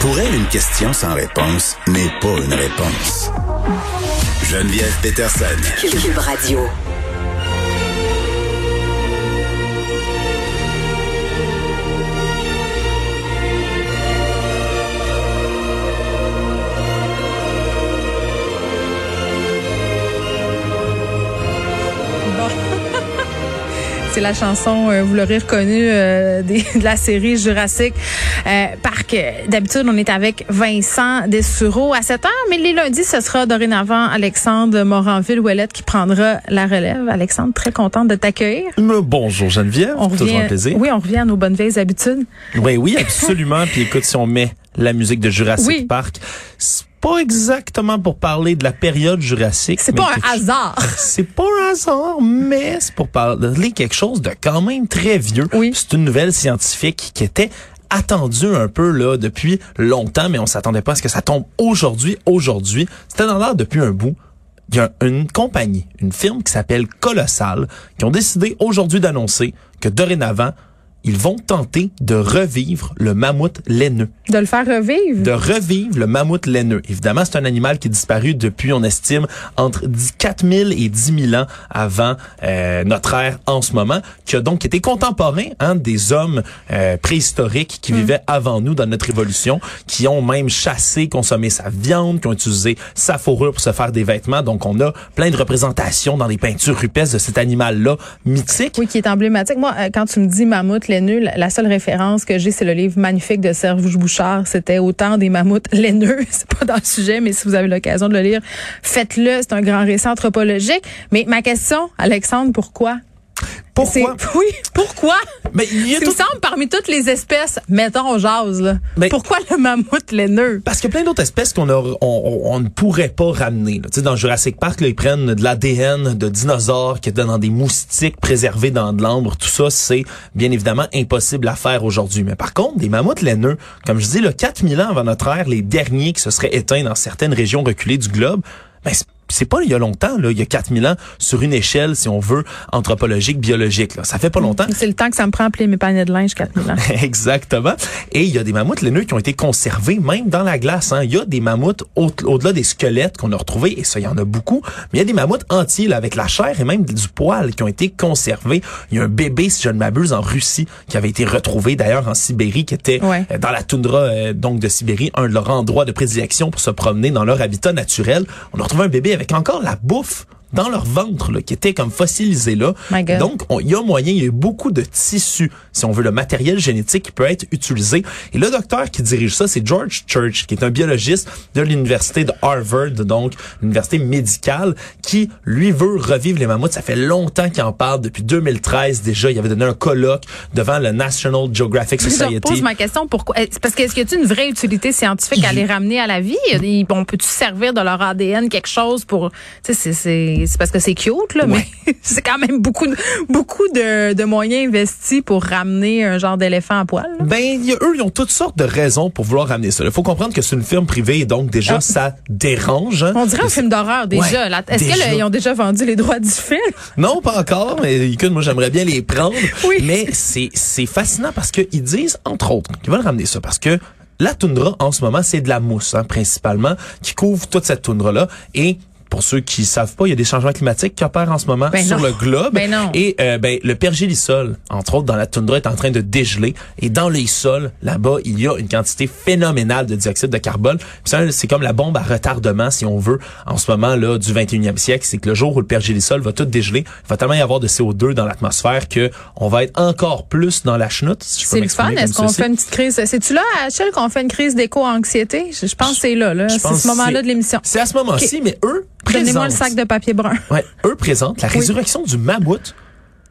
Pour elle, une question sans réponse n'est pas une réponse. Geneviève Peterson. Cube Radio. C'est la chanson, euh, vous l'aurez reconnu, euh, de la série Jurassic euh, D'habitude, on est avec Vincent Dessureau à 7 heures, mais les lundis, ce sera dorénavant Alexandre Moranville-Ouellette qui prendra la relève. Alexandre, très contente de t'accueillir. Me- Bonjour Geneviève, On toujours revient, un plaisir. oui, on revient à nos bonnes vieilles habitudes. Oui, oui, absolument. Puis écoute, si on met la musique de Jurassic Oui. Park, c'est pas exactement pour parler de la période jurassique. C'est pas un hasard. C'est pas un hasard, mais c'est pour parler quelque chose de quand même très vieux. Oui. C'est une nouvelle scientifique qui était attendue un peu là depuis longtemps, mais on s'attendait pas à ce que ça tombe aujourd'hui. Aujourd'hui, c'était dans l'air depuis un bout. Il y a une compagnie, une firme qui s'appelle Colossal, qui ont décidé aujourd'hui d'annoncer que dorénavant, ils vont tenter de revivre le mammouth laineux De le faire revivre? de revivre le mammouth laineux. Évidemment, c'est un animal qui est disparu depuis, on estime, entre 10 4000 et 10 000 ans avant euh, notre ère en ce moment, qui a donc été contemporain hein, des hommes euh, préhistoriques qui vivaient avant nous dans notre évolution, qui ont même chassé, consommé sa viande, qui ont utilisé sa fourrure pour se faire des vêtements. Donc, on a plein de représentations dans les peintures rupestres de cet animal-là mythique. Oui, qui est emblématique. Moi, euh, quand tu me dis mammouth laineux, la- seule référence que j'ai, c'est le livre magnifique de Serge Bouchard. C'était autant des mammouths laineux. C'est pas dans le sujet, mais si vous avez l'occasion de le lire, faites-le. C'est un grand récit anthropologique. Mais ma question, Alexandre, pourquoi? Pourquoi? Oui, pourquoi? Mais il y a Il me tout- semble parmi toutes les espèces, mettons jase, là. Mais- pourquoi le mammouth laineux? Parce qu'il y a plein d'autres espèces qu'on on, on- on ne pourrait pas ramener. Tu sais, dans Jurassic Park, là, ils prennent de l'ADN de dinosaures qui étaient dans des moustiques préservés dans de l'ambre. Tout ça, c'est bien évidemment impossible à faire aujourd'hui. Mais par contre, des mammouths laineux, comme je dis, le 4000 ans avant notre ère, les derniers qui se seraient éteints dans certaines régions reculées du globe, ben, c'est- pas il y a longtemps, là, il y a 4000 ans, sur une échelle, si on veut, anthropologique, biologique. Là. Ça fait pas longtemps. C'est le temps que ça me prend à plier mes paniers de linge 4000 ans. Exactement. Et il y a des mammouths laineux qui ont été conservés même dans la glace. Hein. Il y a des mammouths au- au-delà des squelettes qu'on a retrouvés, et ça, il y en a beaucoup. Mais il y a des mammouths entiers là, avec la chair et même du poil qui ont été conservés. Il y a un bébé, si je ne m'abuse, en Russie qui avait été retrouvé d'ailleurs en Sibérie, qui était Ouais. euh, dans la toundra euh, donc de Sibérie, un de leurs endroits de prédilection pour se promener dans leur habitat naturel. On a retrouvé un bébé avec encore la bouffe dans leur ventre là, qui était comme fossilisé là. Donc, on- il y a moyen, il y a beaucoup de tissus, si on veut, le matériel génétique qui peut être utilisé. Et le docteur qui dirige ça, c'est George Church, qui est un biologiste de l'université de Harvard, donc l'université médicale, qui, lui, veut revivre les mammouths. Ça fait longtemps qu'il en parle, depuis 2013 déjà. Il avait donné un colloque devant le National Geographic Je Society. repose ma question pourquoi parce que est-ce qu'il y a une vraie utilité scientifique à les ramener à la vie? On peut-tu servir de leur ADN quelque chose pour tu sais c'est c'est parce que c'est cute là Ouais. mais c'est quand même beaucoup de, beaucoup de, de moyens investis pour ramener un genre d'éléphant à poil. là. Ben, y a- eux, ils ont toutes sortes de raisons pour vouloir ramener ça. Il faut comprendre que c'est une firme privée et donc déjà, Ah. ça dérange. hein. On dirait un film d'horreur déjà. Ouais, là. Est-ce qu'ils ont déjà vendu les droits du film? Non, pas encore, mais écoute, moi j'aimerais bien les prendre. Oui. Mais c'est c'est fascinant parce qu'ils disent, entre autres, qu'ils veulent ramener ça parce que la toundra, en ce moment, c'est de la mousse, hein, principalement, qui couvre toute cette toundra-là. Et pour ceux qui savent pas, il y a des changements climatiques qui opèrent en ce moment Ben sur non. le globe. Ben non. Et euh, ben, le pergélisol, entre autres, dans la toundra, est en train de dégeler. Et dans les sols, là-bas, il y a une quantité phénoménale de dioxyde de carbone. C'est comme la bombe à retardement, si on veut, en ce moment là du 21e siècle. C'est que le jour où le pergélisol va tout dégeler, il va tellement y avoir de CO2 dans l'atmosphère que on va être encore plus dans la chenoute. Si C'est le fun. Est-ce qu'on fait une petite crise? C'est-tu là, Achille, qu'on fait une crise d'éco-anxiété? Je, je pense que c'est là. là. C'est ce moment-là de l'émission. C'est à ce moment-ci, mais eux Donnez-moi le sac de papier brun. Ouais, eux présentent la résurrection du mammouth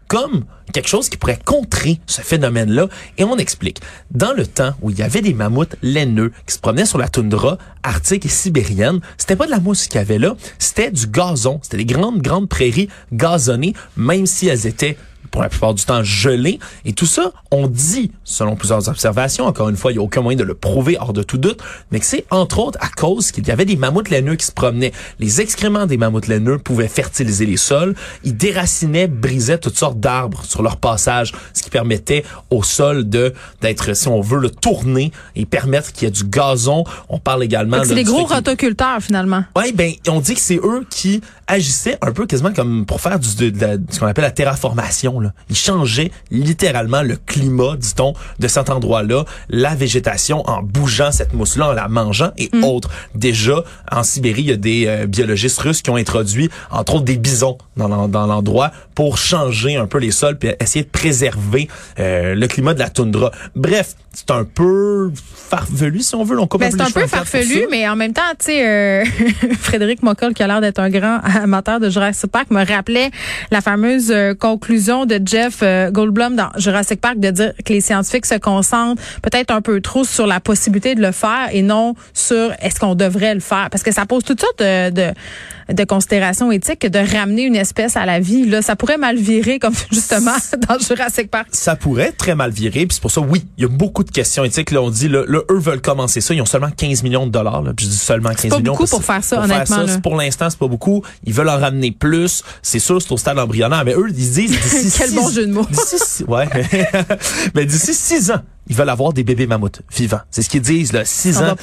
comme quelque chose qui pourrait contrer ce phénomène-là. Et on explique. Dans le temps où il y avait des mammouths laineux qui se promenaient sur la toundra arctique et sibérienne, c'était pas de la mousse qu'il y avait là, c'était du gazon. C'était des grandes, grandes prairies gazonnées, même si elles étaient pour la plupart du temps gelés. Et tout ça, on dit, selon plusieurs observations, encore une fois, il n'y a aucun moyen de le prouver hors de tout doute, mais que c'est entre autres à cause qu'il y avait des mammouths laineux qui se promenaient. Les excréments des mammouths laineux pouvaient fertiliser les sols. Ils déracinaient, brisaient toutes sortes d'arbres sur leur passage, ce qui permettait au sol de d'être, si on veut, le tourner et permettre qu'il y ait du gazon. On parle également... C'est des gros rotoculteurs, finalement. Oui, ben, on dit que c'est eux qui agissaient un peu quasiment comme pour faire du, de, ce qu'on appelle la terraformation. Là. Ils changeaient littéralement le climat, dit-on, de cet endroit-là, la végétation en bougeant cette mousse-là, en la mangeant et mm. autres. Déjà, en Sibérie, il y a des euh, biologistes russes qui ont introduit, entre autres, des bisons dans, dans l'endroit pour changer un peu les sols puis essayer de préserver euh, le climat de la toundra. Bref, c'est un peu farfelu si on veut. On ben, c'est un peu farfelu, mais en même temps, tu sais, euh, Frédéric Mockel, qui a l'air d'être un grand amateur de Jurassic Park, me rappelait la fameuse euh, conclusion de Jeff euh, Goldblum dans Jurassic Park de dire que les scientifiques se concentrent peut-être un peu trop sur la possibilité de le faire et non sur est-ce qu'on devrait le faire. Parce que ça pose toutes sortes de, de, de considérations éthiques de ramener une espèce à la vie. Là, ça pourrait mal virer, comme justement dans Jurassic Park. Ça pourrait très mal virer, puis c'est pour ça, oui, il y a beaucoup de questions éthiques. Là, on dit, là, eux veulent commencer ça. Ils ont seulement 15 millions de dollars. Là. je dis seulement 15 pas millions. beaucoup pour faire ça, pour honnêtement. Faire ça, pour l'instant, c'est pas beaucoup. Ils veulent en ramener plus. C'est sûr, c'est au stade embryonnaire. Mais eux, ils disent d'ici Quel bon jeu de mots. Ouais. mais d'ici six ans, ils veulent avoir des bébés mammouths vivants. C'est ce qu'ils disent, là. Six on ans.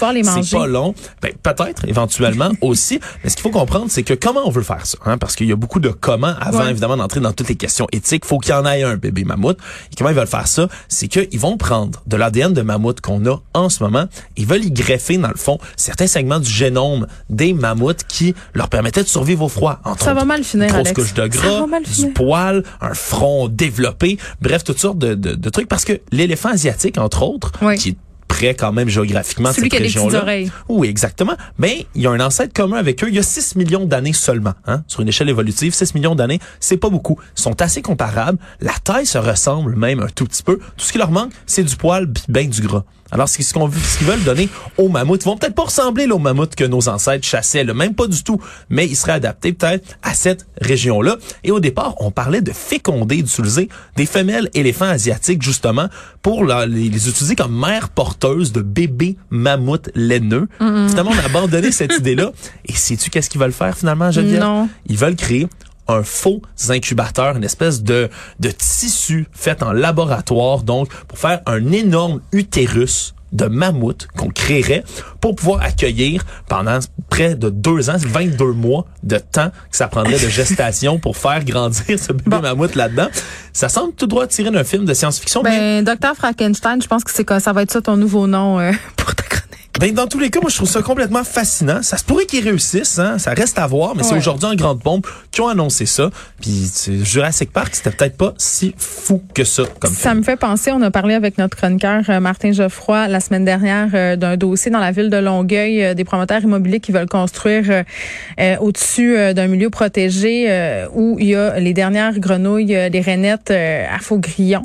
C'est pas long. Ben, peut-être, éventuellement aussi. Mais ce qu'il faut comprendre, c'est que comment on veut faire ça, hein? Parce qu'il y a beaucoup de comment avant, évidemment, d'entrer dans toutes les questions éthiques. Faut qu'il y en ait un bébé mammouth. Et comment ils veulent faire ça? C'est qu'ils vont prendre de l'ADN de mammouth qu'on a en ce moment. Ils veulent y greffer, dans le fond, certains segments du génome des mammouths qui leur permettaient de survivre au froid. Entre ça autres, va mal finir, grosse Alex. couche de gras, du poil, un front développé. Bref, toutes sortes de, de, de trucs. Parce que l'éléphant asiatique, entre autres, oui. qui est près quand même géographiquement Celui cette région-là. Oui, exactement. Mais il y a un ancêtre commun avec eux. Il y a 6 millions d'années seulement. Hein? Sur une échelle évolutive, 6 millions d'années, c'est pas beaucoup. Ils sont assez comparables. La taille se ressemble même un tout petit peu. Tout ce qui leur manque, c'est du poil puis ben du gras. Alors, ce qu'on ce qu'ils veulent donner aux mammouths. Ils vont peut-être pas ressembler aux mammouths que nos ancêtres chassaient, là, même pas du tout, mais ils seraient adaptés peut-être à cette région-là. Et au départ, on parlait de féconder, d'utiliser des femelles éléphants asiatiques justement pour les, les, utiliser comme mères porteuses de bébés mammouths laineux. Mm -hmm. Finalement, on a abandonné cette idée-là. Et sais-tu qu'est-ce qu'ils veulent faire finalement, Geneviève? Non. Ils veulent créer un faux incubateur, une espèce de, de tissu fait en laboratoire, donc pour faire un énorme utérus de mammouth qu'on créerait pour pouvoir accueillir pendant près de deux ans, 22 mois de temps que ça prendrait de gestation pour faire grandir ce bébé bon. mammouth là-dedans. Ça semble tout droit tiré d'un film de science-fiction. Ben, Docteur Frankenstein, je pense que c'est ça va être ça ton nouveau nom euh, pour ta. Ben, dans tous les cas, moi, je trouve ça complètement fascinant. Ça se pourrait qu'ils réussissent, hein. Ça reste à voir, mais ouais. c'est aujourd'hui en grande pompe qui ont annoncé ça. Puis, Jurassic Park, c'était peut-être pas si fou que ça, comme Ça film. me fait penser, on a parlé avec notre chroniqueur euh, Martin Geoffroy la semaine dernière euh, d'un dossier dans la ville de Longueuil, euh, des promoteurs immobiliers qui veulent construire euh, au-dessus d'un milieu protégé où il y a les dernières grenouilles, les rainettes à faux-grillon.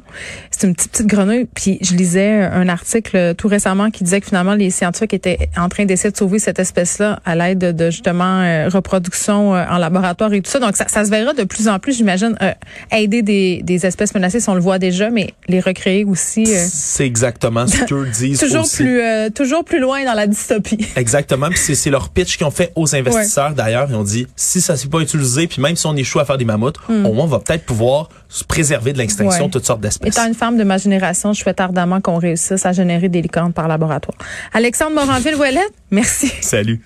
C'est une petite, petite grenouille. Puis, je lisais un article tout récemment qui disait que finalement, les scientifiques était en train d'essayer de sauver cette espèce-là à l'aide de, de, justement euh, reproduction euh, en laboratoire et tout ça. Donc ça, ça, se verra de plus en plus, j'imagine, euh, aider des, des, espèces menacées, si on le voit déjà, mais les recréer aussi. c'est exactement ce qu'eux disent. toujours aussi. plus, toujours plus loin dans la dystopie. Exactement. Puis c'est leur pitch qu'ils ont fait aux investisseurs. Ouais. D'ailleurs, ils ont dit si ça s'est pas utilisé, puis même si on échoue à faire des mammouths, mm. au moins on va peut-être pouvoir se préserver de l'extinction ouais. de toutes sortes d'espèces. Étant une femme de ma génération, je souhaite ardemment qu'on réussisse à générer des licornes par laboratoire. Alexandre Moranville-Ouellette, merci. Salut.